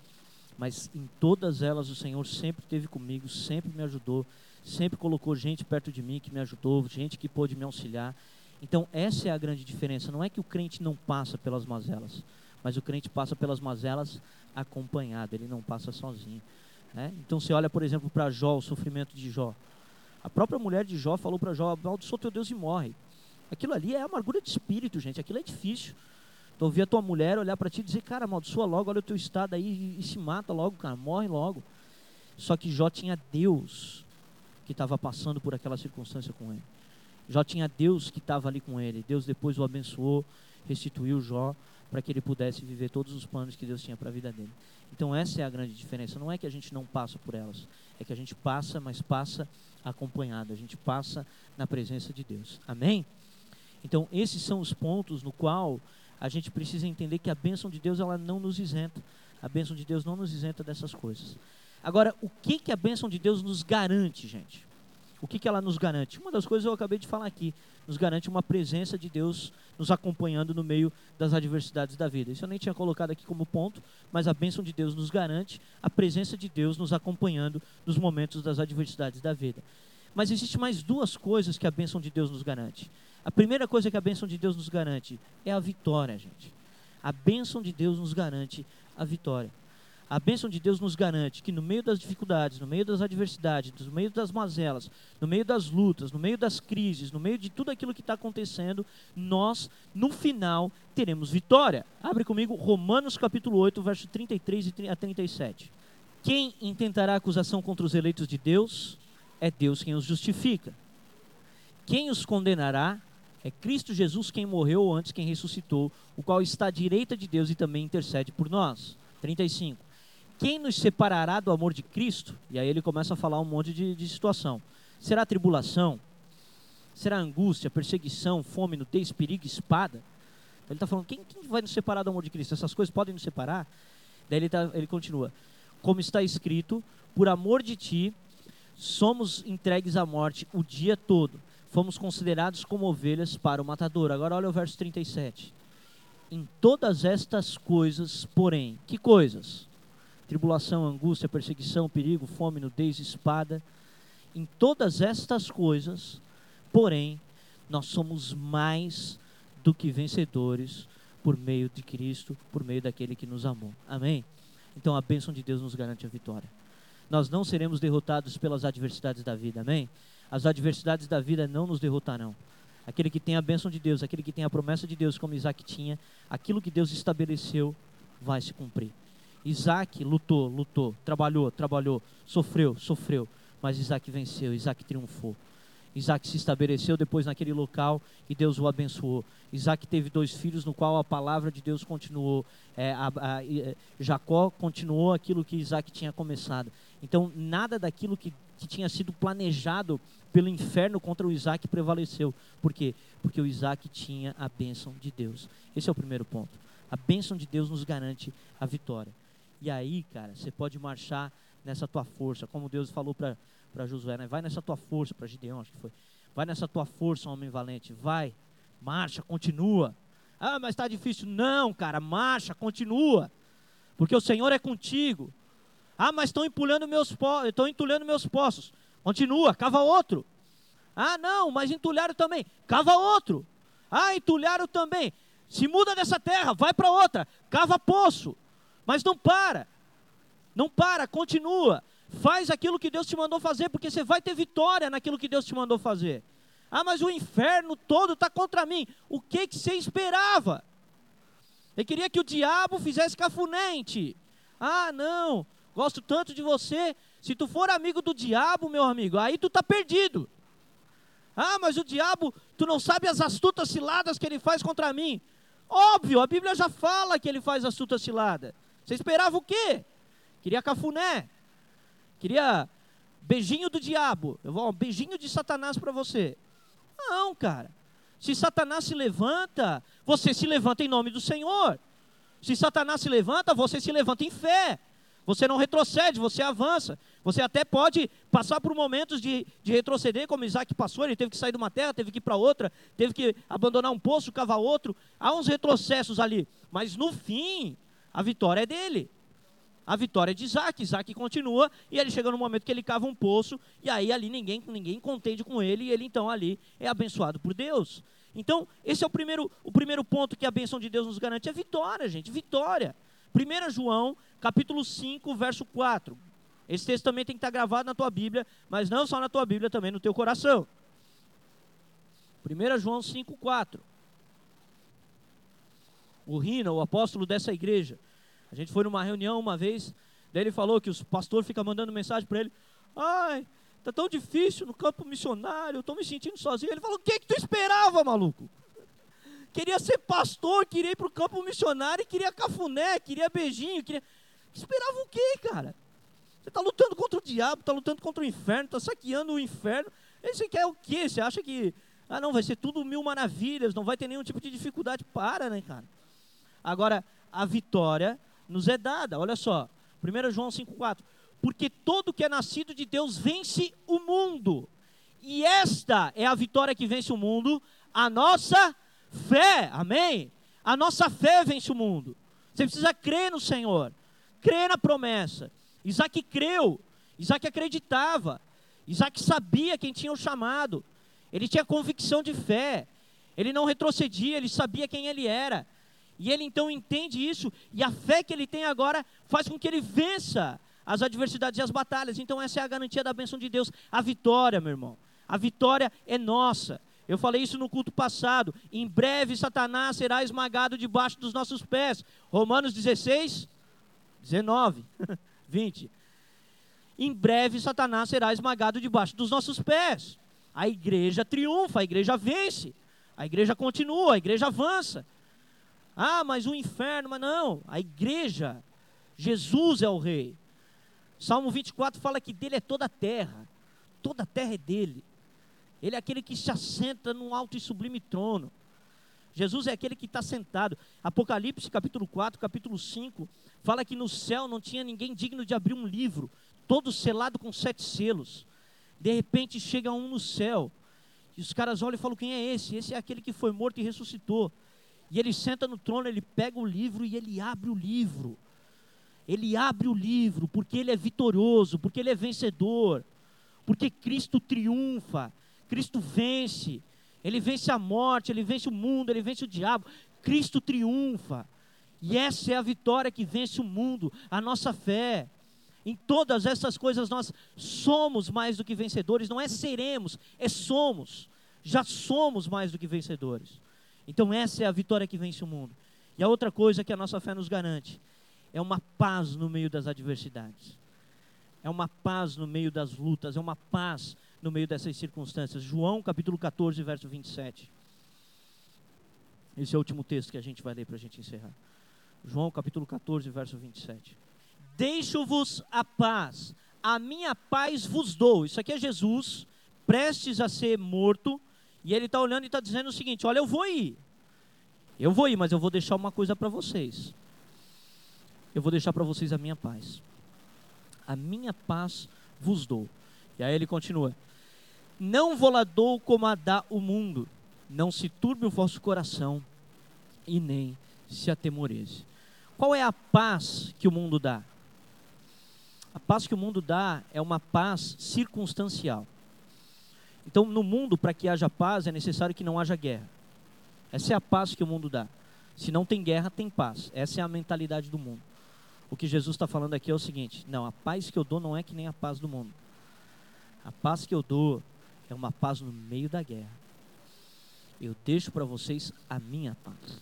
Mas em todas elas, o Senhor sempre esteve comigo, sempre me ajudou, sempre colocou gente perto de mim que me ajudou, gente que pôde me auxiliar. Então, essa é a grande diferença. Não é que o crente não passa pelas mazelas, mas o crente passa pelas mazelas acompanhado, ele não passa sozinho. Né? Então, você olha, por exemplo, para Jó, o sofrimento de Jó. A própria mulher de Jó falou para Jó: amaldiçoa teu Deus e morre. Aquilo ali é amargura de espírito, gente. Aquilo é difícil. Então, ouvir a tua mulher olhar para ti e dizer: Cara, amaldiçoa logo, olha o teu estado aí e se mata logo, cara, morre logo. Só que Jó tinha Deus que estava passando por aquela circunstância com ele. Jó tinha Deus que estava ali com ele. Deus depois o abençoou, restituiu Jó para que ele pudesse viver todos os planos que Deus tinha para a vida dele. Então essa é a grande diferença. Não é que a gente não passa por elas, é que a gente passa, mas passa acompanhado. A gente passa na presença de Deus. Amém? Então esses são os pontos no qual a gente precisa entender que a bênção de Deus ela não nos isenta. A bênção de Deus não nos isenta dessas coisas. Agora, o que que a bênção de Deus nos garante, gente? O que, que ela nos garante? Uma das coisas eu acabei de falar aqui. Nos garante uma presença de Deus nos acompanhando no meio das adversidades da vida. Isso eu nem tinha colocado aqui como ponto, mas a bênção de Deus nos garante a presença de Deus nos acompanhando nos momentos das adversidades da vida. Mas existe mais duas coisas que a bênção de Deus nos garante. A primeira coisa que a bênção de Deus nos garante é a vitória, gente. A bênção de Deus nos garante a vitória. A bênção de Deus nos garante que no meio das dificuldades, no meio das adversidades, no meio das mazelas, no meio das lutas, no meio das crises, no meio de tudo aquilo que está acontecendo, nós, no final, teremos vitória. Abre comigo Romanos capítulo 8, verso 33 a 37. Quem intentará acusação contra os eleitos de Deus? É Deus quem os justifica. Quem os condenará? É Cristo Jesus quem morreu antes quem ressuscitou, o qual está à direita de Deus e também intercede por nós. 35. Quem nos separará do amor de Cristo? E aí ele começa a falar um monte de, de situação. Será tribulação? Será angústia, perseguição, fome, nudez, perigo, espada? Ele está falando, quem, quem, vai nos separar do amor de Cristo? Essas coisas podem nos separar? Daí ele, tá, ele continua, como está escrito, por amor de ti, somos entregues à morte o dia todo. Fomos considerados como ovelhas para o matador. Agora olha o verso 37. Em todas estas coisas, porém, que coisas? tribulação, angústia, perseguição, perigo, fome, nudez, espada. Em todas estas coisas, porém, nós somos mais do que vencedores por meio de Cristo, por meio daquele que nos amou. Amém? Então a bênção de Deus nos garante a vitória. Nós não seremos derrotados pelas adversidades da vida, amém? As adversidades da vida não nos derrotarão. Aquele que tem a bênção de Deus, aquele que tem a promessa de Deus, como Isaac tinha, aquilo que Deus estabeleceu vai se cumprir. Isaac lutou, lutou, trabalhou, trabalhou, sofreu, sofreu, mas Isaac venceu, Isaac triunfou. Isaac se estabeleceu depois naquele local e Deus o abençoou. Isaac teve dois filhos, no qual a palavra de Deus continuou. É, a, a, é, Jacó continuou aquilo que Isaac tinha começado. Então, nada daquilo que, que tinha sido planejado pelo inferno contra o Isaac prevaleceu. Por quê? Porque o Isaac tinha a bênção de Deus. Esse é o primeiro ponto. A bênção de Deus nos garante a vitória. E aí, cara, você pode marchar nessa tua força, como Deus falou para Josué, né? vai nessa tua força, para Gideão, acho que foi. Vai nessa tua força, homem valente, vai, marcha, continua. Ah, mas está difícil. Não, cara, marcha, continua. Porque o Senhor é contigo. Ah, mas estão empulhando meus poços, estão entulhando meus poços. Continua, cava outro. Ah, não, mas entulharam também. Cava outro. Ah, entulharam também. Se muda dessa terra, vai para outra. Cava poço. Mas não para. Não para, continua. Faz aquilo que Deus te mandou fazer, porque você vai ter vitória naquilo que Deus te mandou fazer. Ah, mas o inferno todo está contra mim. O que, que você esperava? Eu queria que o diabo fizesse cafunente. Ah, não, gosto tanto de você. Se tu for amigo do diabo, meu amigo, aí tu está perdido. Ah, mas o diabo, tu não sabe as astutas ciladas que ele faz contra mim. Óbvio, a Bíblia já fala que ele faz astutas ciladas. Você esperava o quê? Queria cafuné. Queria beijinho do diabo. Eu vou, um beijinho de Satanás para você. Não, cara. Se Satanás se levanta, você se levanta em nome do Senhor. Se Satanás se levanta, você se levanta em fé. Você não retrocede, você avança. Você até pode passar por momentos de, de retroceder, como Isaac passou. Ele teve que sair de uma terra, teve que ir para outra, teve que abandonar um poço, cavar outro. Há uns retrocessos ali. Mas no fim, a vitória é dele a vitória de Isaac. Isaac continua e ele chega no momento que ele cava um poço e aí ali ninguém, ninguém contende com ele e ele então ali é abençoado por Deus. Então, esse é o primeiro, o primeiro ponto que a bênção de Deus nos garante, é vitória, gente, vitória. 1 João, capítulo 5, verso 4. Esse texto também tem que estar gravado na tua Bíblia, mas não só na tua Bíblia, também no teu coração. 1 João 5, 4. O Rina, o apóstolo dessa igreja, a gente foi numa reunião uma vez, daí ele falou que os pastores ficam mandando mensagem para ele: Ai, tá tão difícil no campo missionário, eu estou me sentindo sozinho. Ele falou: O que, que tu esperava, maluco? Queria ser pastor, queria ir para o campo missionário, queria cafuné, queria beijinho, queria. Esperava o quê, cara? Você está lutando contra o diabo, está lutando contra o inferno, está saqueando o inferno. E você quer o quê? Você acha que, ah, não, vai ser tudo mil maravilhas, não vai ter nenhum tipo de dificuldade? Para, né, cara? Agora, a vitória nos é dada. Olha só, 1 João 5,4. Porque todo que é nascido de Deus vence o mundo. E esta é a vitória que vence o mundo, a nossa fé. Amém? A nossa fé vence o mundo. Você precisa crer no Senhor, crer na promessa. Isaac creu, Isaac acreditava, Isaac sabia quem tinha o chamado, ele tinha convicção de fé, ele não retrocedia, ele sabia quem ele era. E ele então entende isso, e a fé que ele tem agora faz com que ele vença as adversidades e as batalhas. Então, essa é a garantia da bênção de Deus, a vitória, meu irmão. A vitória é nossa. Eu falei isso no culto passado. Em breve, Satanás será esmagado debaixo dos nossos pés. Romanos 16, 19, 20. Em breve, Satanás será esmagado debaixo dos nossos pés. A igreja triunfa, a igreja vence, a igreja continua, a igreja avança. Ah, mas o inferno, mas não, a igreja, Jesus é o rei. Salmo 24 fala que dele é toda a terra, toda a terra é dele. Ele é aquele que se assenta num alto e sublime trono. Jesus é aquele que está sentado. Apocalipse capítulo 4, capítulo 5, fala que no céu não tinha ninguém digno de abrir um livro, todo selado com sete selos. De repente chega um no céu, e os caras olham e falam: quem é esse? Esse é aquele que foi morto e ressuscitou. E ele senta no trono, ele pega o livro e ele abre o livro. ele abre o livro porque ele é vitorioso, porque ele é vencedor, porque Cristo triunfa, Cristo vence, ele vence a morte, ele vence o mundo, ele vence o diabo, Cristo triunfa. E essa é a vitória que vence o mundo, a nossa fé. Em todas essas coisas nós somos mais do que vencedores, não é seremos, é somos. Já somos mais do que vencedores. Então essa é a vitória que vence o mundo. E a outra coisa que a nossa fé nos garante é uma paz no meio das adversidades. É uma paz no meio das lutas, é uma paz no meio dessas circunstâncias. João capítulo 14, verso 27. Esse é o último texto que a gente vai ler para a gente encerrar. João capítulo 14, verso 27. Deixo-vos a paz, a minha paz vos dou. Isso aqui é Jesus, prestes a ser morto, e ele está olhando e está dizendo o seguinte: Olha, eu vou ir, eu vou ir, mas eu vou deixar uma coisa para vocês. Eu vou deixar para vocês a minha paz. A minha paz vos dou. E aí ele continua: Não vou lá dou como a dá o mundo. Não se turbe o vosso coração e nem se atemorize. Qual é a paz que o mundo dá? A paz que o mundo dá é uma paz circunstancial. Então, no mundo, para que haja paz, é necessário que não haja guerra. Essa é a paz que o mundo dá. Se não tem guerra, tem paz. Essa é a mentalidade do mundo. O que Jesus está falando aqui é o seguinte: não, a paz que eu dou não é que nem a paz do mundo. A paz que eu dou é uma paz no meio da guerra. Eu deixo para vocês a minha paz.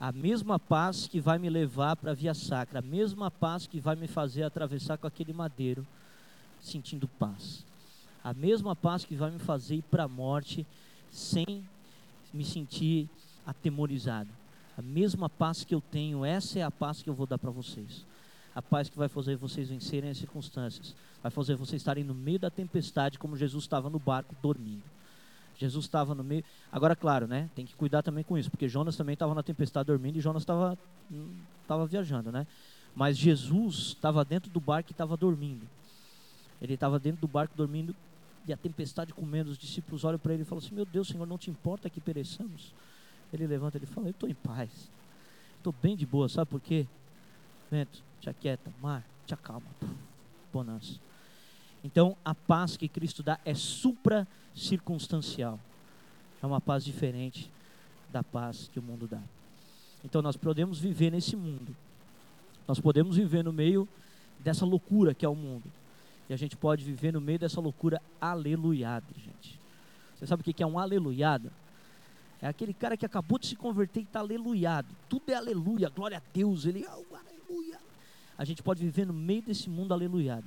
A mesma paz que vai me levar para a via sacra, a mesma paz que vai me fazer atravessar com aquele madeiro, sentindo paz. A mesma paz que vai me fazer ir para a morte sem me sentir atemorizado. A mesma paz que eu tenho, essa é a paz que eu vou dar para vocês. A paz que vai fazer vocês vencerem as circunstâncias. Vai fazer vocês estarem no meio da tempestade, como Jesus estava no barco dormindo. Jesus estava no meio. Agora, claro, né? Tem que cuidar também com isso, porque Jonas também estava na tempestade dormindo e Jonas estava estava viajando, né? Mas Jesus estava dentro do barco e estava dormindo. Ele estava dentro do barco dormindo e a tempestade comendo. Os discípulos olham para ele e falam assim: Meu Deus, Senhor, não te importa que pereçamos? Ele levanta e fala: Eu estou em paz. Estou bem de boa, sabe por quê? Vento, te aquieta, mar, te acalma. Bonança. Então, a paz que Cristo dá é supra circunstancial. É uma paz diferente da paz que o mundo dá. Então nós podemos viver nesse mundo. Nós podemos viver no meio dessa loucura que é o mundo. E a gente pode viver no meio dessa loucura aleluiada, gente. Você sabe o que é um aleluiado? É aquele cara que acabou de se converter e está aleluiado. Tudo é aleluia, glória a Deus. Ele, oh, aleluia. A gente pode viver no meio desse mundo aleluiado.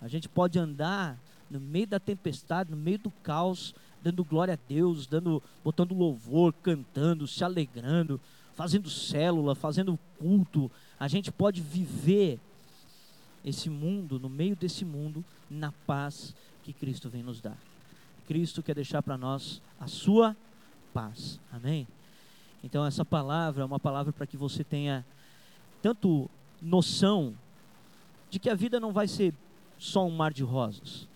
A gente pode andar no meio da tempestade, no meio do caos, dando glória a Deus, dando, botando louvor, cantando, se alegrando, fazendo célula, fazendo culto. A gente pode viver esse mundo, no meio desse mundo, na paz que Cristo vem nos dar. Cristo quer deixar para nós a sua paz. Amém? Então essa palavra é uma palavra para que você tenha tanto noção de que a vida não vai ser só um mar de rosas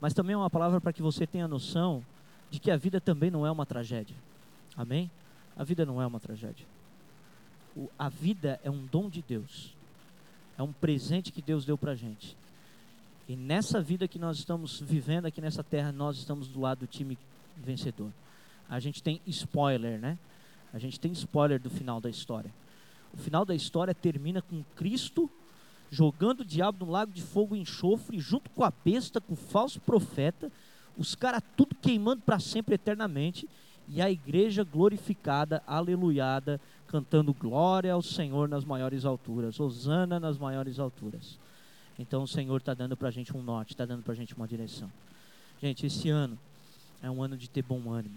mas também é uma palavra para que você tenha noção de que a vida também não é uma tragédia. Amém? A vida não é uma tragédia. O, a vida é um dom de Deus. É um presente que Deus deu para a gente. E nessa vida que nós estamos vivendo aqui nessa terra, nós estamos do lado do time vencedor. A gente tem spoiler, né? A gente tem spoiler do final da história. O final da história termina com Cristo jogando o diabo no lago de fogo e enxofre, junto com a besta, com o falso profeta, os caras tudo queimando para sempre, eternamente, e a igreja glorificada, aleluiada, cantando glória ao Senhor nas maiores alturas, Osana nas maiores alturas. Então o Senhor está dando para a gente um norte, está dando para a gente uma direção. Gente, esse ano é um ano de ter bom ânimo,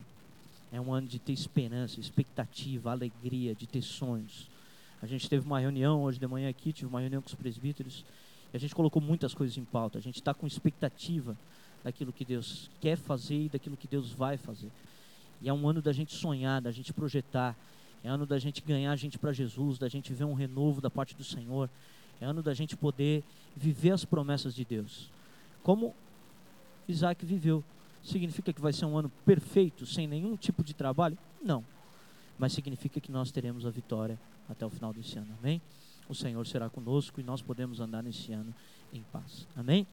é um ano de ter esperança, expectativa, alegria, de ter sonhos. A gente teve uma reunião hoje de manhã aqui, tive uma reunião com os presbíteros, e a gente colocou muitas coisas em pauta. A gente está com expectativa daquilo que Deus quer fazer e daquilo que Deus vai fazer. E é um ano da gente sonhar, da gente projetar. É ano da gente ganhar a gente para Jesus, da gente ver um renovo da parte do Senhor. É ano da gente poder viver as promessas de Deus. Como Isaac viveu. Significa que vai ser um ano perfeito, sem nenhum tipo de trabalho? Não. Mas significa que nós teremos a vitória até o final desse ano. Amém? o Senhor será conosco e nós podemos andar nesse ano em paz. Amém?